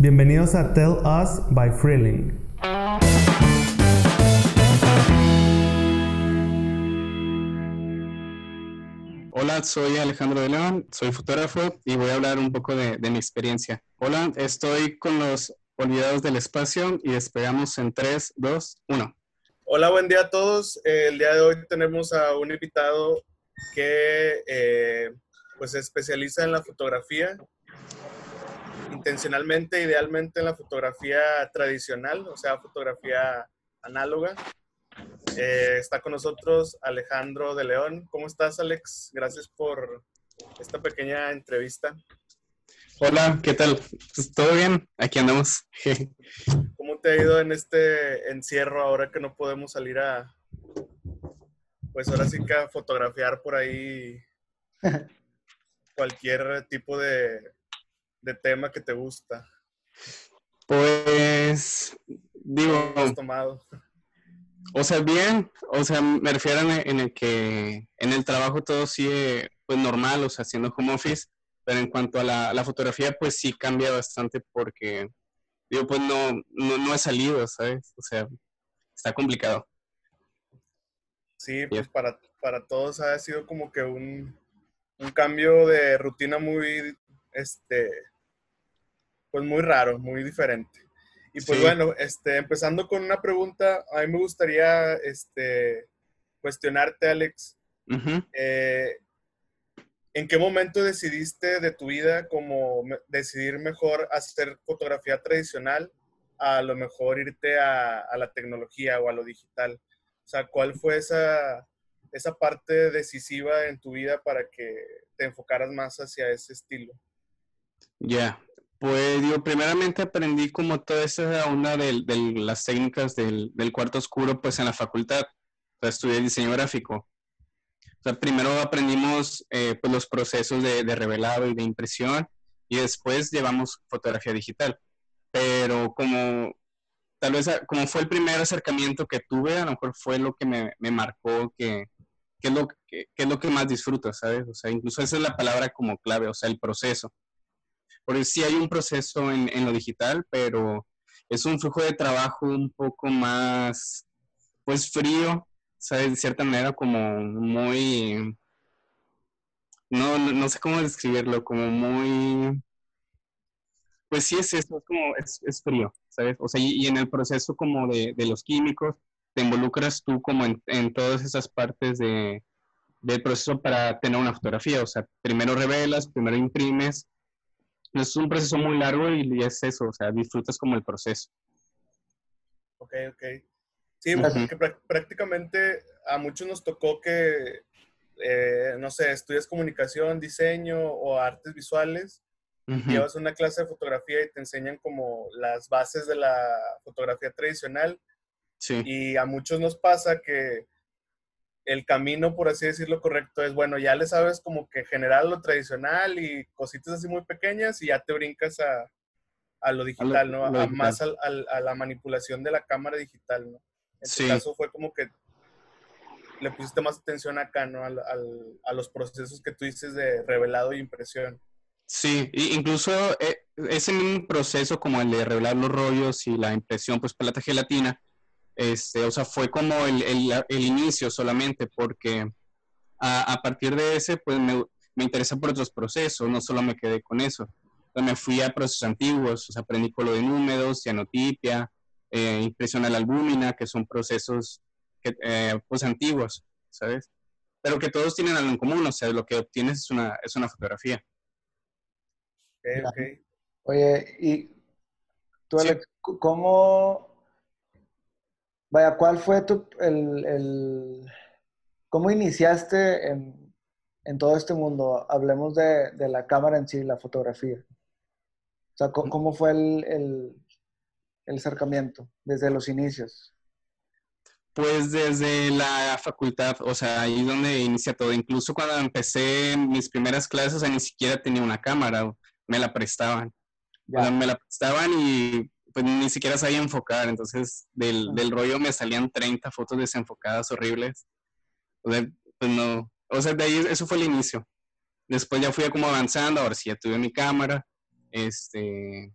Bienvenidos a Tell Us by Freeling. Hola, soy Alejandro de León, soy fotógrafo y voy a hablar un poco de, mi experiencia. Hola, estoy con los olvidados del espacio y despegamos en 3, 2, 1. Hola, buen día a todos. el día de hoy tenemos a un invitado que eh, pues se especializa en la fotografía intencionalmente, idealmente en la fotografía tradicional, o sea, fotografía análoga. Eh, está con nosotros Alejandro de León. ¿Cómo estás, Alex? Gracias por esta pequeña entrevista. Hola, ¿qué tal? Pues, ¿Todo bien? Aquí andamos. ¿Cómo te ha ido en este encierro ahora que no podemos salir a, pues ahora sí que a fotografiar por ahí cualquier tipo de de tema que te gusta? Pues, digo... has tomado? O sea, bien, o sea, me refiero en el que en el trabajo todo sigue pues normal, o sea, haciendo home office, pero en cuanto a la, fotografía, pues sí cambia bastante porque, digo, pues no, no, he salido, ¿sabes? O sea, está complicado. Sí, pues para, para todos ha sido como que un, un cambio de rutina muy, este, pues muy raro, muy diferente. Y pues bueno, este, empezando con una pregunta, a mí me gustaría este, cuestionarte, Alex. Eh, ¿En qué momento decidiste de tu vida como decidir mejor hacer fotografía tradicional a lo mejor irte a, a, la tecnología o a lo digital? O sea, ¿cuál fue esa, esa parte decisiva en tu vida para que te enfocaras más hacia ese estilo? Ya, pues yo primeramente aprendí como toda esa onda de, de las técnicas del, cuarto oscuro pues en la facultad. Estudié diseño gráfico. Primero aprendimos eh, pues los procesos de, revelado y de impresión y después llevamos fotografía digital. Pero como tal vez como fue el primer acercamiento que tuve, a lo mejor fue lo que me, me marcó que, que, es lo, que, que es lo que más disfruto, ¿sabes? O sea, incluso esa es la palabra como clave, o sea, el proceso porque sí hay un proceso en, en lo digital, pero es un flujo de trabajo un poco más, pues frío, ¿sabes? De cierta manera como muy, no, no, sé cómo describirlo, como muy, pues sí es eso, es como, es, es frío, ¿sabes? O sea, y, en el proceso como de, de, los químicos, te involucras tú como en, en todas esas partes de, del proceso para tener una fotografía, o sea, primero revelas, primero imprimes, es un proceso muy largo y es eso, o sea, disfrutas como el proceso. Ok, ok. Sí, porque prácticamente a muchos nos tocó que, eh, no sé, estudias comunicación, diseño o artes visuales, llevas una clase de fotografía y te enseñan como las bases de la fotografía tradicional. Sí. Y a muchos nos pasa que el camino, por así decirlo, correcto es, bueno, ya le sabes como que generar lo tradicional y cositas así muy pequeñas y ya te brincas a, a lo digital, ¿no? a, más a, la manipulación de la cámara digital, ¿no? En este caso fue como que le pusiste más atención acá, ¿no? Al, a los procesos que tú dices de revelado e impresión. Sí, incluso eh, ese mismo proceso como el de revelar los rollos y la impresión, pues plata gelatina, este, o sea, fue como el, el, el inicio solamente, porque a, a, partir de ese, pues me, me interesé por otros procesos, no solo me quedé con eso. me fui a procesos antiguos, o sea, aprendí lo de números, cianotipia, eh, impresión a la albúmina, que son procesos que, eh, pues antiguos, ¿sabes? Pero que todos tienen algo en común, o sea, lo que obtienes es una, es una fotografía. Okay, okay. Oye, y tú, Alex, ¿cómo, Vaya, ¿cuál fue tu, el, el cómo iniciaste en, en, todo este mundo? Hablemos de, de, la cámara en sí, la fotografía. O sea, ¿cómo, fue el, el, el acercamiento desde los inicios? Pues desde la facultad, o sea, ahí donde inicia todo. Incluso cuando empecé mis primeras clases, ni siquiera tenía una cámara, me la prestaban. me la prestaban y pues ni siquiera sabía enfocar, entonces del, del, rollo me salían 30 fotos desenfocadas horribles. O sea, pues no, o sea, de ahí eso fue el inicio. Después ya fui como avanzando, ahora sí ya tuve mi cámara, este,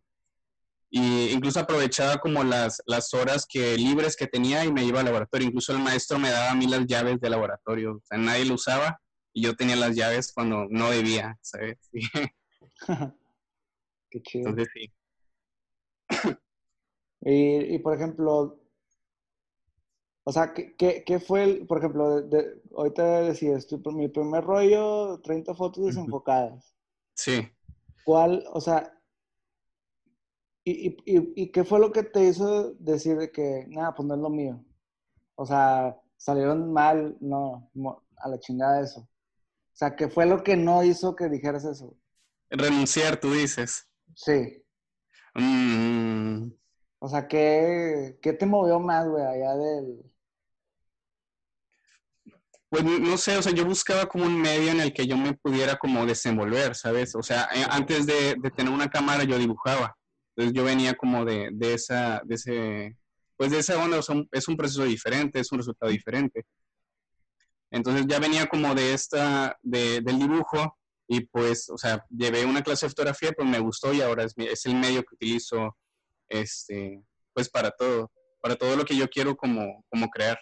Y incluso aprovechaba como las, las horas que, libres que tenía y me iba al laboratorio. Incluso el maestro me daba a mí las llaves del laboratorio. O sea, nadie lo usaba y yo tenía las llaves cuando no debía, ¿sabes? Qué chido. Entonces sí. Y, y, por ejemplo, o sea, ¿qué, qué, qué fue, el, por ejemplo, de, de, ahorita decías, tu, mi primer rollo, 30 fotos desenfocadas? Sí. ¿Cuál, o sea, y, y, y, qué fue lo que te hizo decir de que, nada, pues no es lo mío? O sea, salieron mal, no, a la chingada eso. O sea, ¿qué fue lo que no hizo que dijeras eso? Renunciar, tú dices. Sí. Mm. O sea, ¿qué, ¿qué te movió más, güey, allá del... Pues no sé, o sea, yo buscaba como un medio en el que yo me pudiera como desenvolver, ¿sabes? O sea, eh, antes de, tener una cámara yo dibujaba. Entonces yo venía como de, de, esa, de ese, pues de esa onda, es un proceso diferente, es un resultado diferente. Entonces ya venía como de esta, de, del dibujo y pues, o sea, llevé una clase de fotografía, pues me gustó y ahora es, es el medio que utilizo, este, pues para todo, para todo lo que yo quiero como, como crear.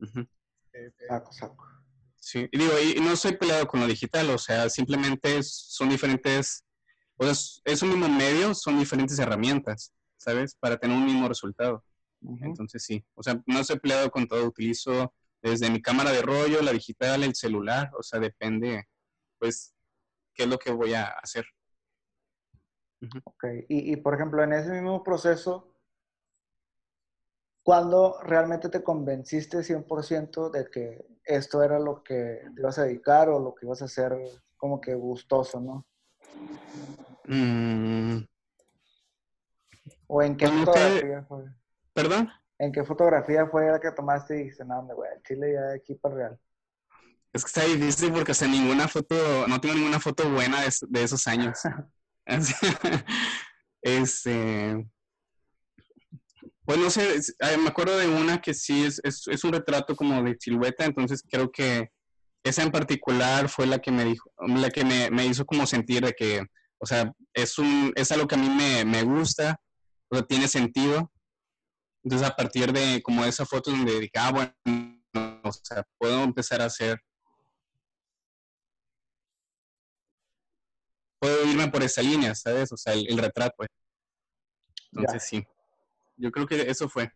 Uh -huh. Saco, saco. Sí, y digo, y no soy peleado con lo digital, o sea, simplemente son diferentes, o sea, es un mismo medio, son diferentes herramientas, ¿sabes? Para tener un mismo resultado. Uh -huh. Entonces sí, o sea, no soy peleado con todo, utilizo desde mi cámara de rollo, la digital, el celular, o sea, depende, pues, qué es lo que voy a hacer. Uh -huh. Ok, y, y, por ejemplo, en ese mismo proceso, ¿cuándo realmente te convenciste 100% de que esto era lo que te ibas a dedicar o lo que ibas a hacer como que gustoso, no? Mm. ¿O en qué fotografía fue? ¿Perdón? ¿En qué fotografía fue la que tomaste y dijiste, no, hombre, güey, chile ya de aquí para real? Es que está difícil porque hasta ninguna foto, no tengo ninguna foto buena de, de esos años. Este, pues no sé, me acuerdo de una que sí es, es, es un retrato como de silueta, entonces creo que esa en particular fue la que me dijo, la que me, me hizo como sentir de que, o sea, es un, es algo que a mí me, me gusta, o sea, tiene sentido. Entonces a partir de como esa foto donde dije, ah, bueno, o sea, puedo empezar a hacer puedo irme por esa línea, ¿sabes? O sea, el, el retrato. pues. Entonces, sí. Yo creo que eso fue.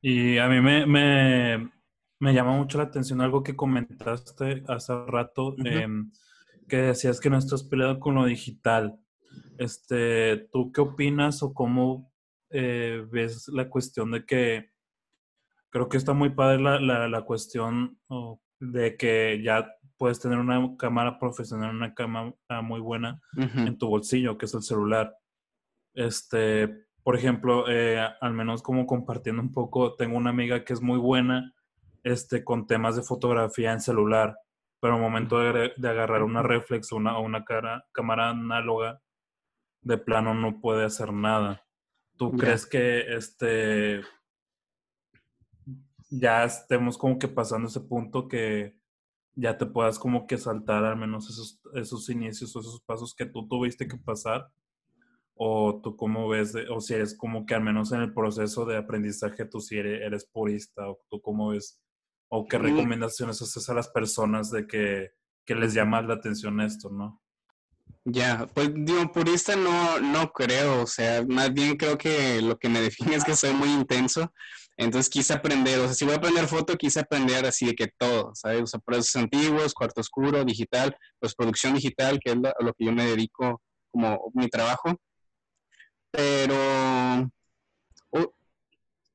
Y a mí me, me, me llama mucho la atención algo que comentaste hace rato, Ujú. em, que decías que no estás peleado con lo digital. Este, ¿Tú qué opinas o cómo eh, ves la cuestión de que creo que está muy padre la, la, la cuestión oh, de que ya puedes tener una cámara profesional, una cámara muy buena en tu bolsillo, que es el celular. Este, por ejemplo, eh, al menos como compartiendo un poco, tengo una amiga que es muy buena este, con temas de fotografía en celular, pero al momento de, de agarrar una reflex o una, una cara, cámara análoga, de plano no puede hacer nada. ¿Tú crees que este ya estemos como que pasando ese punto que ya te puedas como que saltar al menos esos, esos inicios o esos pasos que tú tuviste que pasar? ¿O tú cómo ves, de- o si eres como que al menos en el proceso de aprendizaje tú si eres, eres purista, o tú cómo ves, o qué Mm. recomendaciones haces a las personas de que, que les llama la atención esto, ¿no? Ya, pues digo, purista no, no creo, o sea, más bien creo que lo que me define es que soy muy intenso, entonces quise aprender, o sea, si voy a aprender foto, quise aprender así de que todo, ¿sabes? O sea, procesos antiguos, cuarto oscuro, digital, pues producción digital, que es lo- a lo que yo me dedico como mi trabajo, pero, o,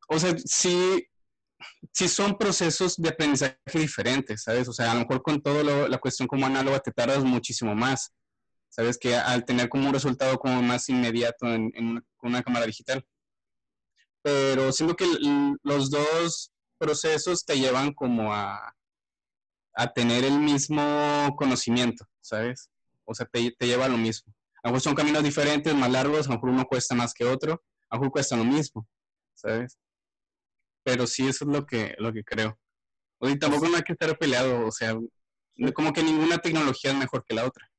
o sea, sí, sí son procesos de aprendizaje diferentes, ¿sabes? O sea, a lo mejor con todo lo- la cuestión como análoga te tardas muchísimo más. Sabes que al tener como un resultado como más inmediato en, con una cámara digital. Pero siento que los dos procesos te llevan como a, a tener el mismo conocimiento, ¿sabes? O sea, te, te lleva a lo mismo. A lo mejor son caminos diferentes, más largos, a lo mejor uno cuesta más que otro, a lo mejor cuesta lo mismo, ¿sabes? Pero sí, eso es lo que, lo que creo. O sea, tampoco no hay que estar peleado, o sea, como que ninguna tecnología es mejor que la otra.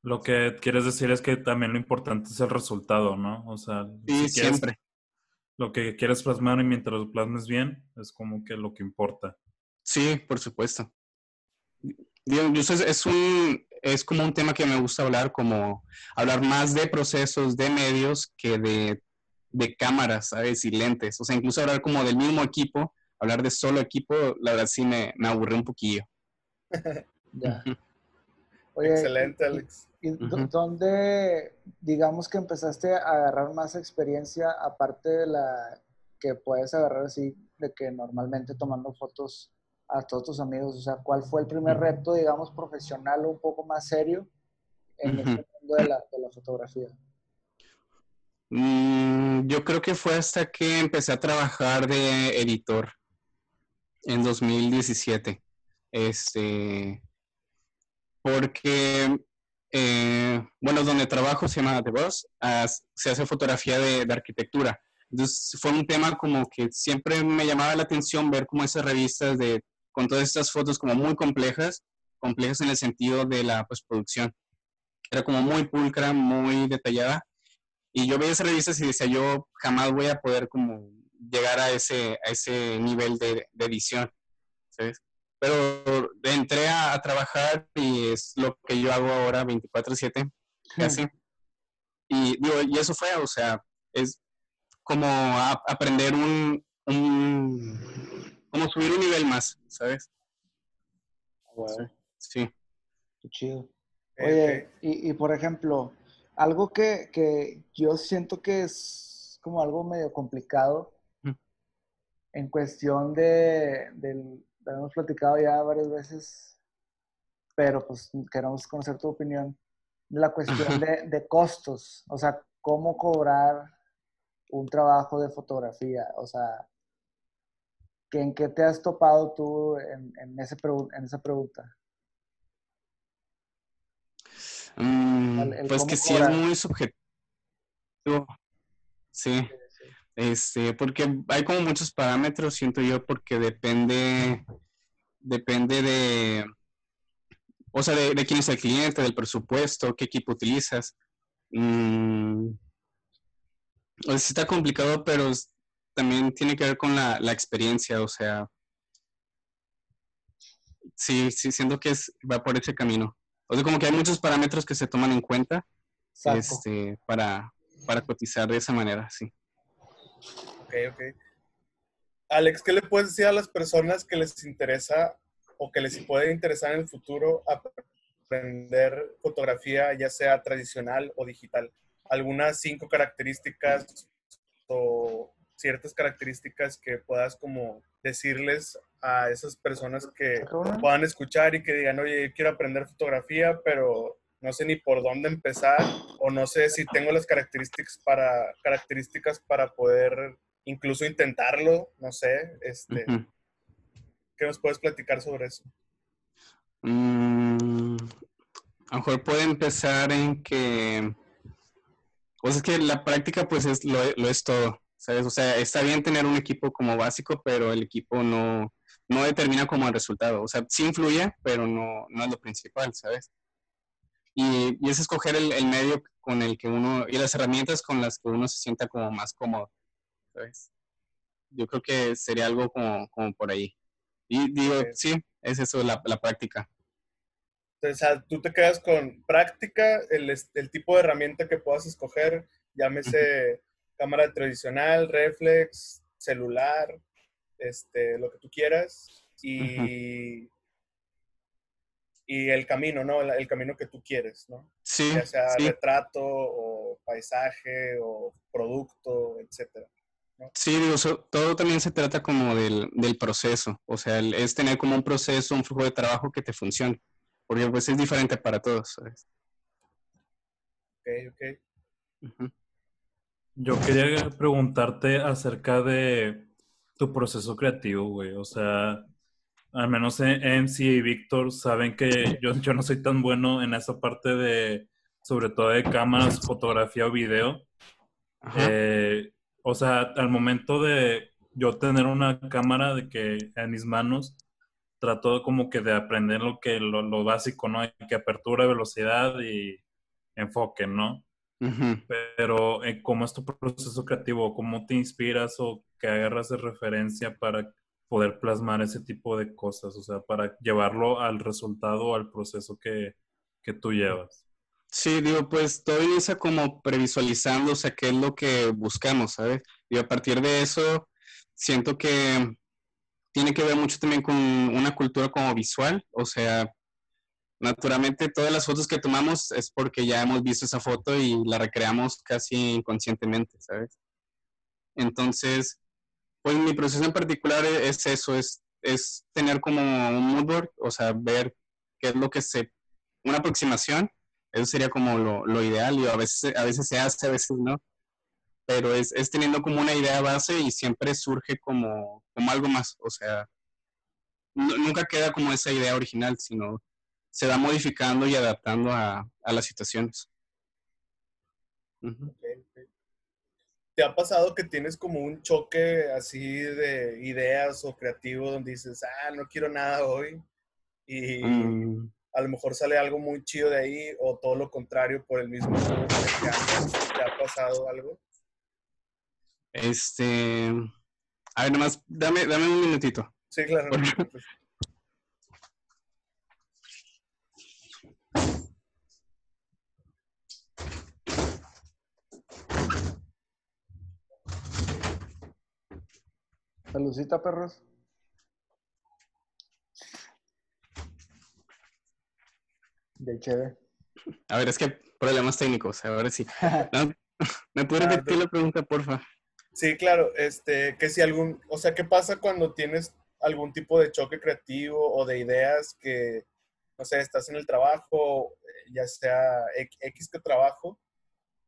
Lo que quieres decir es que también lo importante es el resultado, ¿no? O sea, sí, siempre. Lo que quieres plasmar y mientras lo plasmes bien, es como que lo que importa. Sí, por supuesto. es, un, es como un tema que me gusta hablar, como hablar más de procesos, de medios, que de, de cámaras, ¿sabes? Y lentes. O sea, incluso hablar como del mismo equipo, hablar de solo equipo, la verdad sí me, me aburre un poquillo. ya. Excelente, Alex. ¿Y, dónde, digamos que empezaste a agarrar más experiencia, aparte de la que puedes agarrar así, de que normalmente tomando fotos a todos tus amigos? O sea, ¿cuál fue el primer reto, digamos, profesional o un poco más serio en este mundo de la, de la fotografía? Mm, yo creo que fue hasta que empecé a trabajar de editor en 2017. Este, porque, eh, bueno, donde trabajo se llama The Boss, se hace fotografía de, de, arquitectura. Entonces fue un tema como que siempre me llamaba la atención ver como esas revistas de, con todas estas fotos como muy complejas, complejas en el sentido de la postproducción. Era como muy pulcra, muy detallada. Y yo veía esas revistas y decía, yo jamás voy a poder como llegar a ese, a ese nivel de, de edición. ¿sabes? Pero entré a, trabajar y es lo que yo hago ahora 24/7, casi. Y, digo, y eso fue, o sea, es como aprender un, un, como subir un nivel más, ¿sabes? Wow. Sí. Qué chido. Oye, y, y, por ejemplo, algo que, que, yo siento que es como algo medio complicado en cuestión de, del, lo hemos platicado ya varias veces, pero pues queremos conocer tu opinión. La cuestión de, costos, o sea, cómo cobrar un trabajo de fotografía, o sea, ¿en qué te has topado tú en, en, ese en esa pregunta? Mm, pues que sí es muy subjetivo. Sí. Este, porque hay como muchos parámetros, siento yo, porque depende, depende de, o sea, de, quién es el cliente, del presupuesto, qué equipo utilizas. Mm, o sea, está complicado, pero también tiene que ver con la, la experiencia, o sea, sí, sí, siento que es, va por ese camino. O sea, como que hay muchos parámetros que se toman en cuenta este, para, para cotizar de esa manera, sí. Ok, ok. Alex, ¿qué le puedes decir a las personas que les interesa o que les puede interesar en el futuro aprender fotografía, ya sea tradicional o digital? ¿Algunas cinco características o ciertas características que puedas como decirles a esas personas que puedan escuchar y que digan, oye, quiero aprender fotografía, pero no sé ni por dónde empezar o no sé si tengo las características para, características para poder incluso intentarlo, no sé, este, ¿qué nos puedes platicar sobre eso? Mm, a lo mejor puede empezar en que, pues es que la práctica pues es, lo, es todo, ¿sabes? O sea, está bien tener un equipo como básico, pero el equipo no, no determina como el resultado, o sea, sí influye, pero no, no es lo principal, ¿sabes? Y, y es escoger el, el, medio con el que uno, y las herramientas con las que uno se sienta como más cómodo, ¿sabes? Yo creo que sería algo como, como por ahí. Y digo, sí, es eso, la, la práctica. O sea, tú te quedas con práctica, el, el, tipo de herramienta que puedas escoger, llámese cámara tradicional, reflex, celular, este, lo que tú quieras, y, y el camino, ¿no? El, camino que tú quieres, ¿no? Sí. Ya sea retrato o paisaje o producto, etcétera. ¿no? Sí, digo, todo también se trata como del, del proceso, o sea, es tener como un proceso, un flujo de trabajo que te funcione, porque pues es diferente para todos, ¿sabes? Ok, ok. Yo quería preguntarte acerca de tu proceso creativo, güey, o sea al menos MC y Víctor saben que yo, yo no soy tan bueno en esa parte de, sobre todo de cámaras, fotografía o video. Eh, o sea, al momento de yo tener una cámara de que en mis manos, trato como que de aprender lo que lo, lo básico, ¿no? Que apertura, velocidad y enfoque, ¿no? Pero eh, ¿cómo es tu proceso creativo? ¿Cómo te inspiras o qué agarras de referencia para poder plasmar ese tipo de cosas? O sea, para llevarlo al resultado, al proceso que, que tú llevas. Sí, digo, pues todo inicia como previsualizando, o sea, qué es lo que buscamos, ¿sabes? Y a partir de eso, siento que tiene que ver mucho también con una cultura como visual, o sea, naturalmente todas las fotos que tomamos es porque ya hemos visto esa foto y la recreamos casi inconscientemente, ¿sabes? Entonces, pues mi proceso en particular es eso, es, es tener como un mood board, o sea, ver qué es lo que se, una aproximación, eso sería como lo, lo ideal y a veces, a veces se hace, a veces no, pero es, es teniendo como una idea base y siempre surge como, como algo más, o sea, nunca queda como esa idea original, sino se va modificando y adaptando a, las situaciones. ¿Te ha pasado que tienes como un choque así de ideas o creativo donde dices, ah, no quiero nada hoy? Y mm. a lo mejor sale algo muy chido de ahí o todo lo contrario por el mismo ¿Te ha pasado algo? Este. A ver, nomás, dame, dame un minutito. Sí, claro. Saludcita, perros. De chévere. A ver, es que problemas técnicos, ahora sí. ¿Me puedes repetir la pregunta, porfa? Sí, claro. Este, que si algún, o sea, ¿qué pasa cuando tienes algún tipo de choque creativo o de ideas que, no sé, estás en el trabajo, ya sea X que trabajo,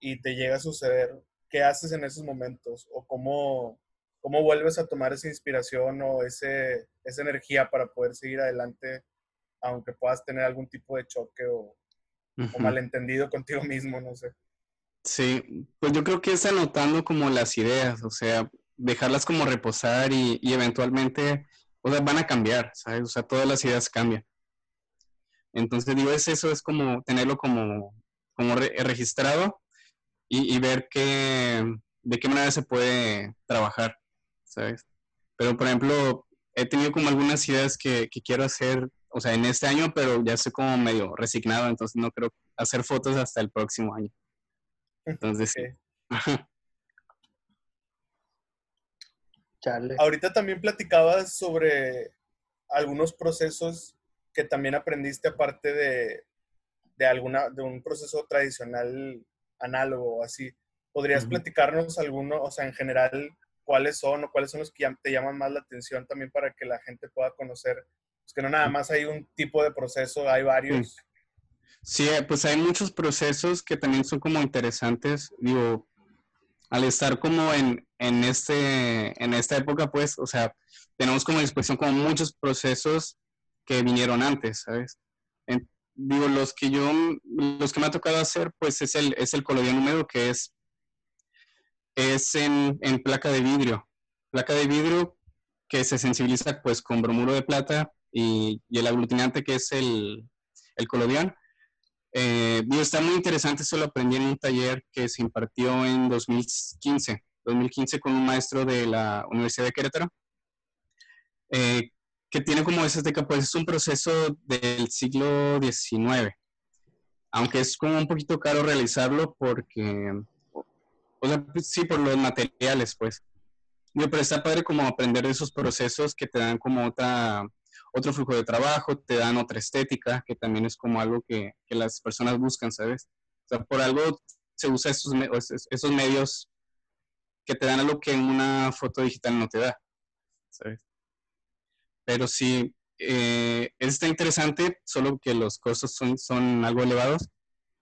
y te llega a suceder? ¿Qué haces en esos momentos? ¿O cómo, cómo vuelves a tomar esa inspiración o ese, esa energía para poder seguir adelante, aunque puedas tener algún tipo de choque o, malentendido contigo mismo, no sé. Sí, pues yo creo que es anotando como las ideas, o sea, dejarlas como reposar y, eventualmente, o sea, van a cambiar, ¿sabes? O sea, todas las ideas cambian. Entonces, digo, es eso, es como tenerlo como, como registrado y, y, ver qué, de qué manera se puede trabajar. ¿Sabes? Pero, por ejemplo, he tenido como algunas ideas que, quiero hacer, o sea, en este año, pero ya estoy como medio resignado, entonces no creo hacer fotos hasta el próximo año. Entonces, sí. Ahorita también platicabas sobre algunos procesos que también aprendiste aparte de, de alguna, de un proceso tradicional análogo, así. ¿Podrías platicarnos alguno, o sea, en general, cuáles son o cuáles son los que te llaman más la atención también para que la gente pueda conocer, pues que no nada más hay un tipo de proceso, hay varios. Sí, eh, pues hay muchos procesos que también son como interesantes, digo, al estar como en, en, este, en esta época, pues, o sea, tenemos como disposición como muchos procesos que vinieron antes, ¿sabes? digo, los que yo, los que me ha tocado hacer, pues es el, es el colodión húmedo, que es es en, placa de vidrio. Placa de vidrio que se sensibiliza pues con bromuro de plata y, el aglutinante que es el, el colodión. Eh, está muy interesante, eso lo aprendí en un taller que se impartió en 2015, 2015 con un maestro de la Universidad de Querétaro, eh, que tiene como ese de pues es un proceso del siglo XIX, aunque es como un poquito caro realizarlo porque o sea, pues, sí, por los materiales, pues. pero está padre como aprender de esos procesos que te dan como otra, otro flujo de trabajo, te dan otra estética, que también es como algo que, que las personas buscan, ¿sabes? O sea, por algo se usa esos, esos medios que te dan algo que en una foto digital no te da, ¿sabes? Pero sí, eh, está interesante, solo que los costos son, son algo elevados,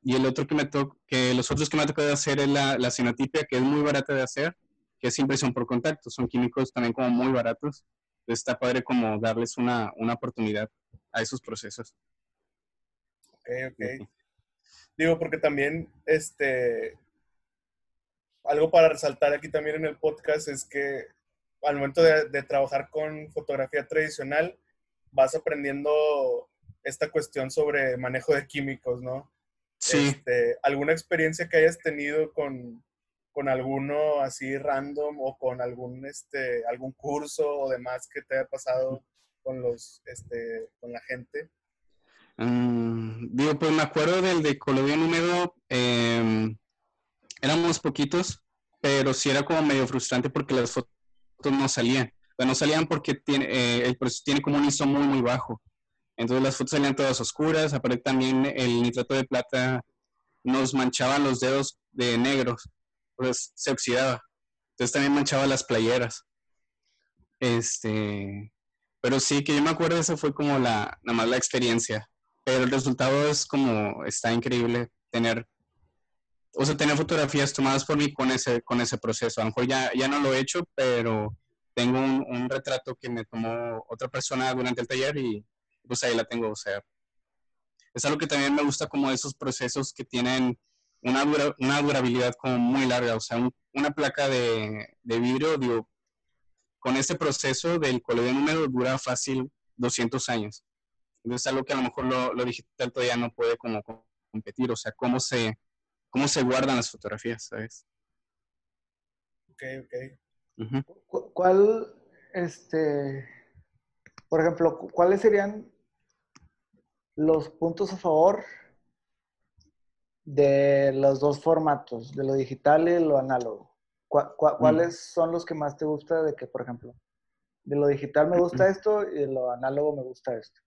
y el otro que me toca, que los otros que me ha tocado hacer es la, la sinotipia, que es muy barata de hacer, que es impresión por contacto. Son químicos también como muy baratos. Entonces está padre como darles una, una oportunidad a esos procesos. Ok, ok. Digo, porque también, este, algo para resaltar aquí también en el podcast es que al momento de, de trabajar con fotografía tradicional, vas aprendiendo esta cuestión sobre manejo de químicos, ¿no? Sí. Este, ¿Alguna experiencia que hayas tenido con, con alguno así random o con algún, este, algún curso o demás que te haya pasado con, los, este, con la gente? Mm, digo, pues me acuerdo del de Colombia número, em, éramos poquitos, pero sí era como medio frustrante porque las fotos no salían. no salían porque tiene, eh, el proceso tiene como un ISO muy, muy bajo. Entonces las fotos salían todas oscuras, aparte también el nitrato de plata nos manchaba los dedos de negros, pues se oxidaba. Entonces también manchaba las playeras. Este, pero sí que yo me acuerdo, esa fue como la, nada más la experiencia. Pero el resultado es como, está increíble tener, o sea, tener fotografías tomadas por mí con ese, con ese proceso. A lo mejor ya, ya no lo he hecho, pero tengo un, un retrato que me tomó otra persona durante el taller y pues ahí la tengo. O sea, es algo que también me gusta como esos procesos que tienen una, una durabilidad como muy larga. O sea, una placa de, de, vidrio, digo, con este proceso del color número dura fácil 200 años. Entonces es algo que a lo mejor lo, lo, digital todavía no puede como competir. O sea, cómo se, cómo se guardan las fotografías, ¿sabes? Ok, ok. Uh ¿Cuál, este, por ejemplo, cuáles serían los puntos a favor de los dos formatos, de lo digital y lo análogo. ¿Cuáles mm. son los que más te gusta de que, por ejemplo, de lo digital me gusta esto y de lo análogo me gusta esto?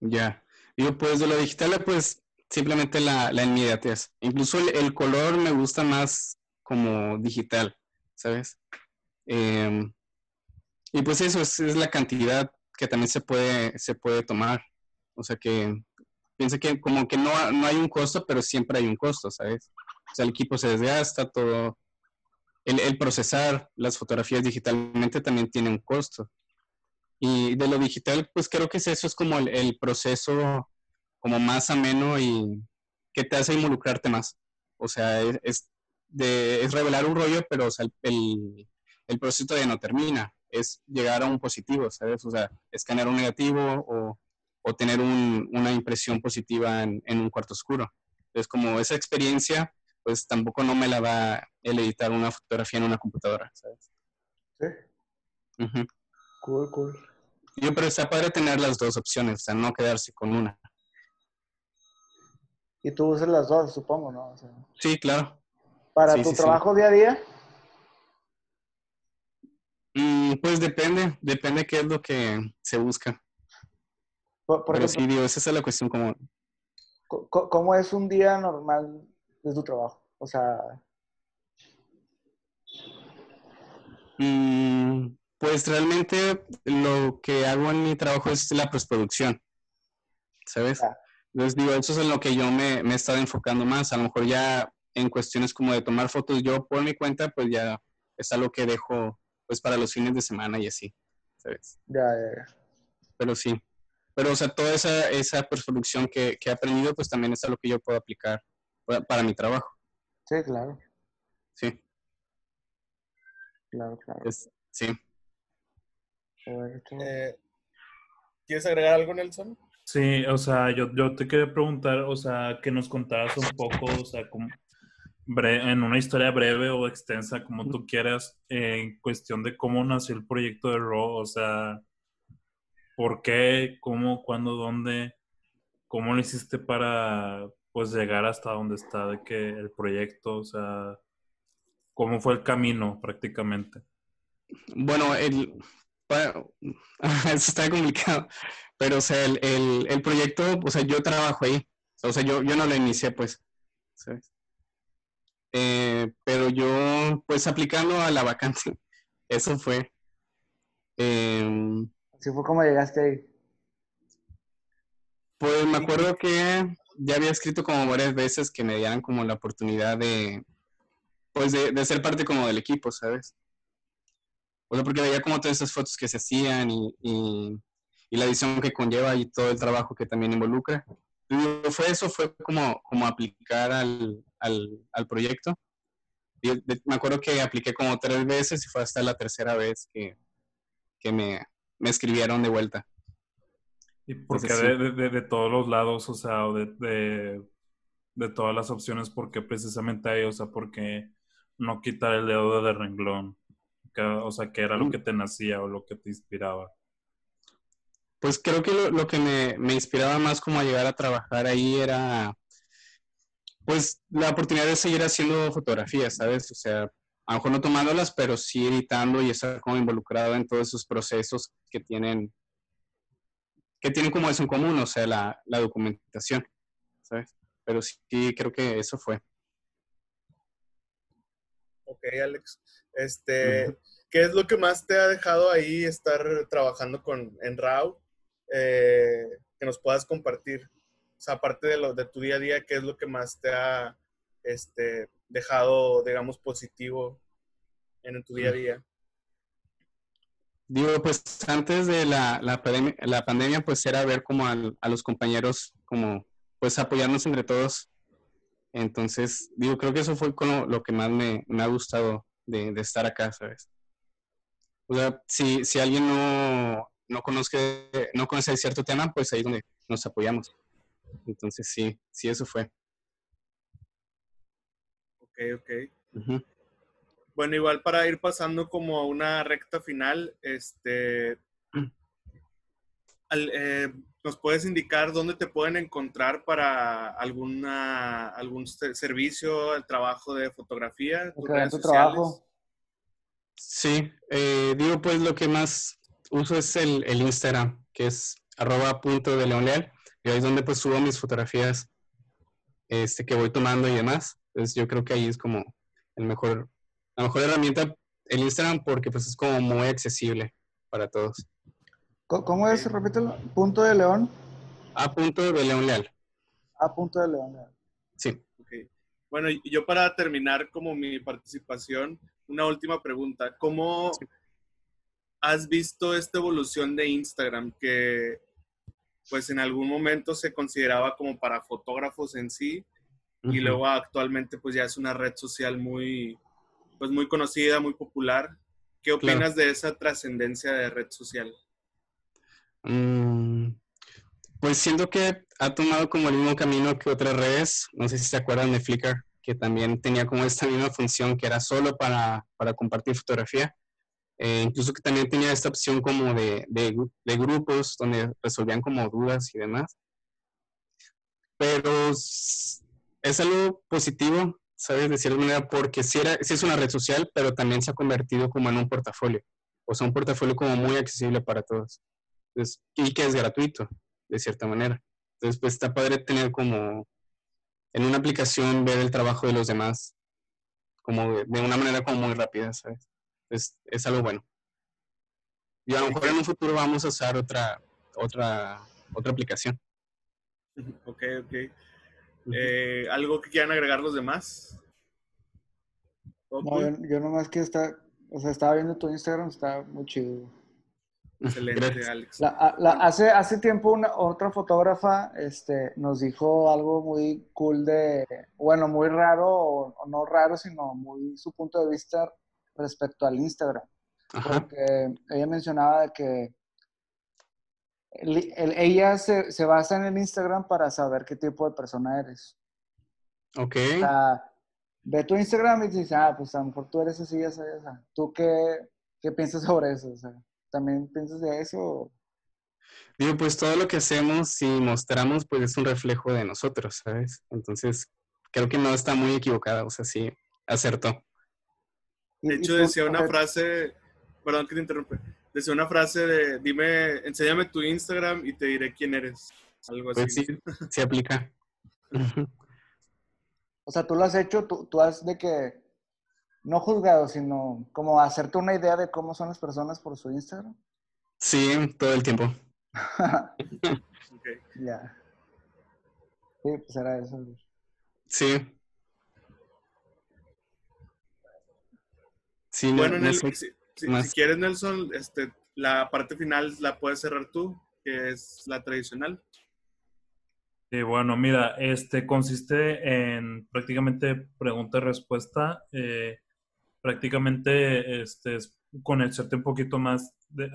Ya. Digo, pues de lo digital, pues simplemente la, la inmediatez. Incluso el, color me gusta más como digital, ¿sabes? Em, y pues eso es, es, la cantidad que también se puede, se puede tomar. O sea que piensa que como que no, no hay un costo, pero siempre hay un costo, ¿sabes? O sea, el equipo se desgasta, todo. El, el procesar las fotografías digitalmente también tiene un costo. Y de lo digital, pues creo que eso es como el, el proceso como más ameno y que te hace involucrarte más. O sea, es, de, es revelar un rollo, pero o sea, el, el, proceso todavía no termina. Es llegar a un positivo, ¿sabes? O sea, escanear un negativo o o tener una impresión positiva en, un cuarto oscuro. Entonces, como esa experiencia, pues tampoco no me la da el editar una fotografía en una computadora, ¿sabes? Sí. Cool, cool. Yo, pero está padre tener las dos opciones, o sea, no quedarse con una. Y tú usas las dos, supongo, ¿no? sí, claro. ¿Para tu trabajo día a día? Mm, pues depende, depende qué es lo que se busca. Pero sí, digo, esa es la cuestión como... ¿Cómo es un día normal de tu trabajo? O sea... Mm, pues realmente lo que hago en mi trabajo es la postproducción, ¿sabes? Entonces digo, eso es en lo que yo me, me he estado enfocando más. A lo mejor ya en cuestiones como de tomar fotos yo por mi cuenta, pues ya es algo que dejo pues para los fines de semana y así, ¿sabes? Ya, ya, ya. Pero sí. Pero, o sea, toda esa, esa postproducción que, que he aprendido, pues también es algo que yo puedo aplicar para, mi trabajo. Sí, claro. Sí. Claro, claro. sí. Eh, ¿Quieres agregar algo, Nelson? Sí, o sea, yo, yo te quería preguntar, o sea, que nos contaras un poco, o sea, como en una historia breve o extensa, como tú quieras, en cuestión de cómo nació el proyecto de Raw, o sea, ¿Por qué? ¿Cómo? ¿Cuándo? ¿Dónde? ¿Cómo lo hiciste para pues llegar hasta donde está que el proyecto, o sea, cómo fue el camino prácticamente? Bueno, el, eso está complicado, pero o sea, el, el, proyecto, o sea, yo trabajo ahí, o sea, yo, yo no lo inicié, pues, ¿sabes? Eh, pero yo, pues, aplicando a la vacante, eso fue. Eh, ¿Si fue como llegaste ahí? Pues me acuerdo que ya había escrito como varias veces que me dieran como la oportunidad de, pues de, ser parte como del equipo, ¿sabes? O sea, porque veía como todas esas fotos que se hacían y, y, la edición que conlleva y todo el trabajo que también involucra. Y fue eso, fue como, como aplicar al, al, al proyecto. Y me acuerdo que apliqué como tres veces y fue hasta la tercera vez que, que me, me escribieron de vuelta. ¿Y por qué de, de, todos los lados, o sea, de, de todas las opciones, ¿por qué precisamente ahí? O sea, ¿por qué no quitar el dedo de renglón? o sea, ¿qué era lo mm. que te nacía o lo que te inspiraba? Pues creo que lo, que me, me, inspiraba más como a llegar a trabajar ahí era, pues, la oportunidad de seguir haciendo fotografías, ¿sabes? O sea, a lo mejor no tomándolas, pero sí editando y estar como involucrado en todos esos procesos que tienen, que tienen como eso en común, o sea, la, la documentación, ¿sabes? Pero sí, creo que eso fue. Ok, Alex. Este, ¿Qué es lo que más te ha dejado ahí estar trabajando con, en RAW? Eh, que nos puedas compartir. O sea, aparte de, lo, de tu día a día, ¿qué es lo que más te ha este, dejado, digamos, positivo en tu día a día? Digo, pues antes de la, la, pandemia, pues era ver como a los compañeros, como pues apoyarnos entre todos. Entonces, digo, creo que eso fue con lo, que más me, me, ha gustado de, de, estar acá, ¿sabes? O sea, si, si alguien no, no conozca, no conoce cierto tema, pues ahí es donde nos apoyamos. Entonces sí, sí, eso fue. Ok, ok. Bueno, igual para ir pasando como a una recta final, este, eh, ¿nos puedes indicar dónde te pueden encontrar para alguna, algún servicio, el trabajo de fotografía? Tu trabajo. Sí, eh, digo pues lo que más uso es el, el Instagram, que es arroba punto de león leal, y ahí es donde pues subo mis fotografías este, que voy tomando y demás. Entonces yo creo que ahí es como el mejor, la mejor herramienta el Instagram porque pues es como muy accesible para todos. ¿Cómo es? Repítelo. ¿Punto de león? A punto de león leal. A punto de león leal. Sí. Okay. Bueno, yo para terminar como mi participación, una última pregunta. ¿Cómo, has visto esta evolución de Instagram que pues en algún momento se consideraba como para fotógrafos en sí y luego actualmente pues ya es una red social muy pues muy conocida, muy popular. ¿Qué opinas de esa trascendencia de red social? Mm, pues siento que ha tomado como el mismo camino que otras redes. No sé si se acuerdan de Flickr, que también tenía como esta misma función que era solo para, para compartir fotografía. Eh, incluso que también tenía esta opción como de, de, grupos donde resolvían como dudas y demás. Pero es algo positivo, ¿sabes? De cierta manera, porque sí, era, sí es una red social, pero también se ha convertido como en un portafolio. O sea, un portafolio como muy accesible para todos. Y que es gratuito, de cierta manera. Entonces, pues está padre tener como en una aplicación ver el trabajo de los demás como de una manera como muy rápida, ¿sabes? es, es algo bueno. Y a lo mejor en un futuro vamos a usar otra, otra, otra aplicación. Ok, ok. Eh, ¿Algo que quieran agregar los demás? No, yo, nomás que está, o sea, estaba viendo tu Instagram, está muy chido. Excelente, Alex. hace, hace tiempo una, otra fotógrafa este, nos dijo algo muy cool de, bueno, muy raro, o no raro, sino muy su punto de vista respecto al Instagram. Porque ella mencionaba que ella se, se, basa en el Instagram para saber qué tipo de persona eres. Ok. ve tu Instagram y dices, ah, pues a lo mejor tú eres así, así, así. ¿Tú qué, qué piensas sobre eso? O sea, ¿También piensas de eso? Digo, pues todo lo que hacemos y mostramos, pues es un reflejo de nosotros, ¿sabes? Entonces, creo que no está muy equivocada, o sea, sí, acertó. De hecho, decía una frase, perdón que te interrumpe, decía una frase de, dime, enséñame tu Instagram y te diré quién eres. Algo pues así. sí, se aplica. o sea, tú lo has hecho, tú, tú has de que, no juzgado, sino como hacerte una idea de cómo son las personas por su Instagram. Sí, todo el tiempo. okay. Ya. Sí, pues era eso. Sí. bueno, si, quieres, Nelson, este, la parte final la puedes cerrar tú, que es la tradicional. Sí, bueno, mira, este consiste en prácticamente pregunta y respuesta. Eh, prácticamente este, conocerte un poquito más de,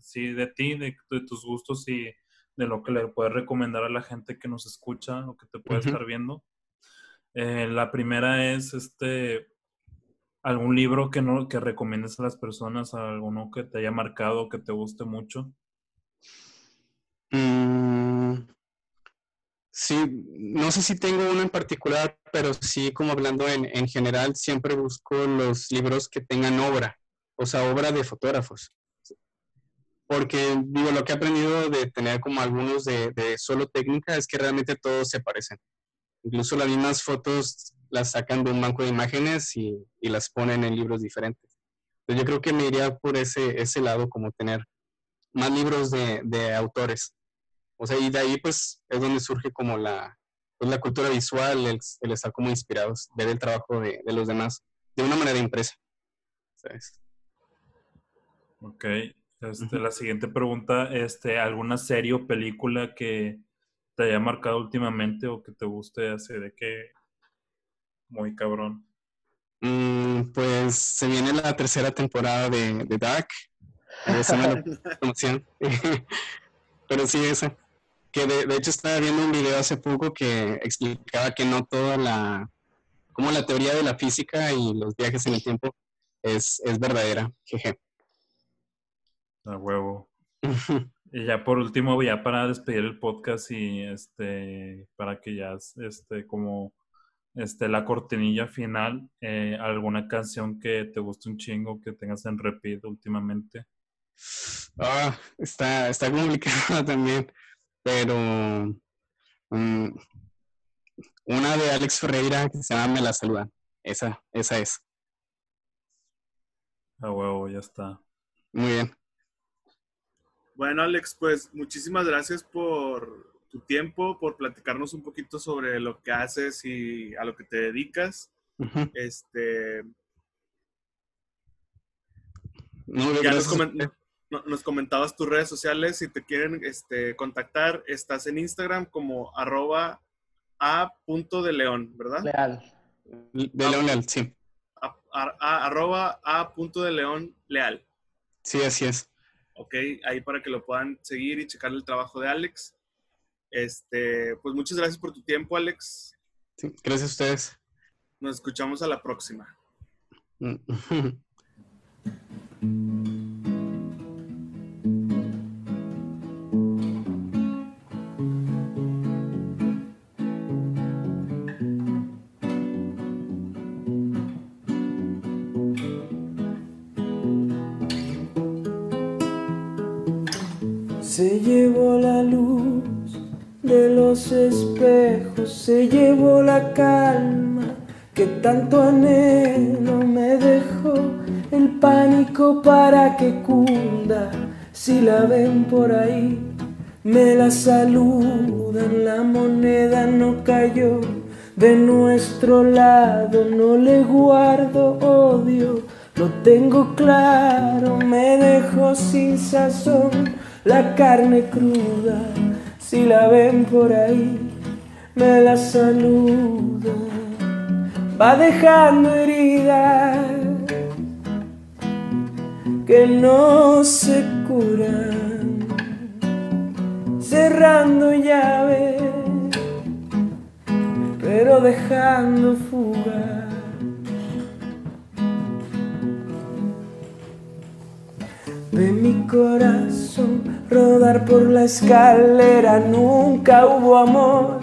sí, de ti, de, tus gustos y de lo que le puedes recomendar a la gente que nos escucha o que te puede estar viendo. Eh, la primera es este algún libro que no que recomiendes a las personas, alguno que te haya marcado, que te guste mucho. Mm, sí, no sé si tengo uno en particular, pero sí como hablando en, en general, siempre busco los libros que tengan obra, o sea, obra de fotógrafos porque digo, lo que he aprendido de tener como algunos de, de, solo técnica es que realmente todos se parecen. Incluso las mismas fotos las sacan de un banco de imágenes y, y las ponen en libros diferentes. Entonces yo creo que me iría por ese, ese lado, como tener más libros de, de autores. O sea, y de ahí pues es donde surge como la, pues, la cultura visual, el, el, estar como inspirados, ver el trabajo de, de los demás de una manera impresa. ¿sabes? Ok, este, la siguiente pregunta, este, ¿alguna serie o película que te haya marcado últimamente o que te guste así de que muy cabrón? Mm, pues se viene la tercera temporada de, de Dark. Esa me Pero sí, esa. Que de, de, hecho estaba viendo un video hace poco que explicaba que no toda la, como la teoría de la física y los viajes en el tiempo es, es verdadera. Jeje. A huevo. y ya por último, ya para despedir el podcast y este, para que ya, este, como, este, la cortinilla final, eh, alguna canción que te guste un chingo, que tengas en repeat últimamente. Ah, está, está complicado también, pero um, una de Alex Ferreira que se llama Me la saluda. Esa, esa es. A huevo, ya está. Muy bien. Bueno, Alex, pues muchísimas gracias por tu tiempo, por platicarnos un poquito sobre lo que haces y a lo que te dedicas. Uh -huh. Este. No, ya nos, coment nos, comentabas tus redes sociales. Si te quieren este, contactar, estás en Instagram como arroba a punto de león, ¿verdad? Leal. De león leal, sí. A, a, a, arroba a punto de león leal. Sí, así es. Ok, ahí para que lo puedan seguir y checar el trabajo de Alex. Este, pues muchas gracias por tu tiempo, Alex. Sí, gracias a ustedes. Nos escuchamos a la próxima. espejos, se llevó la calma que tanto anhelo. Me dejó el pánico para que cunda. Si la ven por ahí, me la saludan, la moneda no cayó de nuestro lado, no le guardo odio, lo tengo claro, me dejó sin sazón la carne cruda, si la ven por ahí, me la saluda. Va dejando heridas que no se curan, cerrando llaves, pero dejando fuga. De mi corazón rodar por la escalera, nunca hubo amor,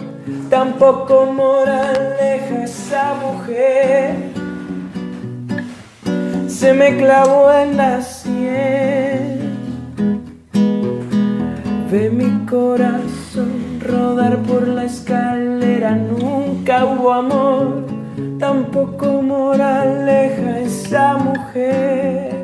tampoco moraleja esa mujer. Se me clavó en la sien. Ve mi corazón rodar por la escalera, nunca hubo amor, tampoco moraleja esa mujer.